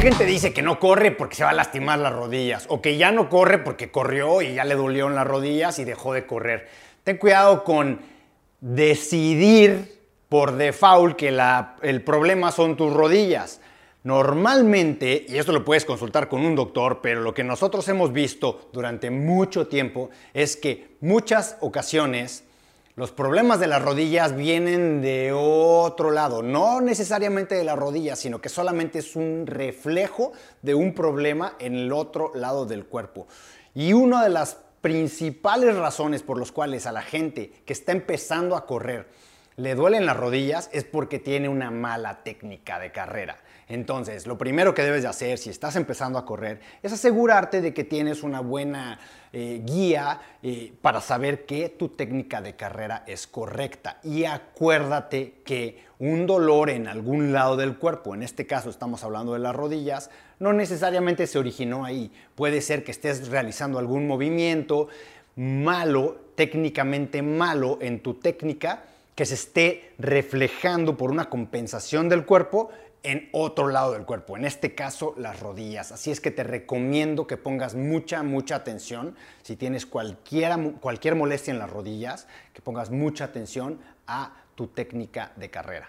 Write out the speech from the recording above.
gente dice que no corre porque se va a lastimar las rodillas o que ya no corre porque corrió y ya le dolieron las rodillas y dejó de correr. Ten cuidado con decidir por default que el problema son tus rodillas. Normalmente, y esto lo puedes consultar con un doctor, pero lo que nosotros hemos visto durante mucho tiempo es que muchas ocasiones los problemas de las rodillas vienen de otro lado, no necesariamente de las rodillas, sino que solamente es un reflejo de un problema en el otro lado del cuerpo. Y una de las principales razones por las cuales a la gente que está empezando a correr le duelen las rodillas es porque tiene una mala técnica de carrera. Entonces, lo primero que debes de hacer si estás empezando a correr es asegurarte de que tienes una buena eh, guía eh, para saber que tu técnica de carrera es correcta. Y acuérdate que un dolor en algún lado del cuerpo, en este caso estamos hablando de las rodillas, no necesariamente se originó ahí. Puede ser que estés realizando algún movimiento malo, técnicamente malo en tu técnica, que se esté reflejando por una compensación del cuerpo en otro lado del cuerpo, en este caso las rodillas. Así es que te recomiendo que pongas mucha, mucha atención si tienes cualquier molestia en las rodillas, que pongas mucha atención a tu técnica de carrera.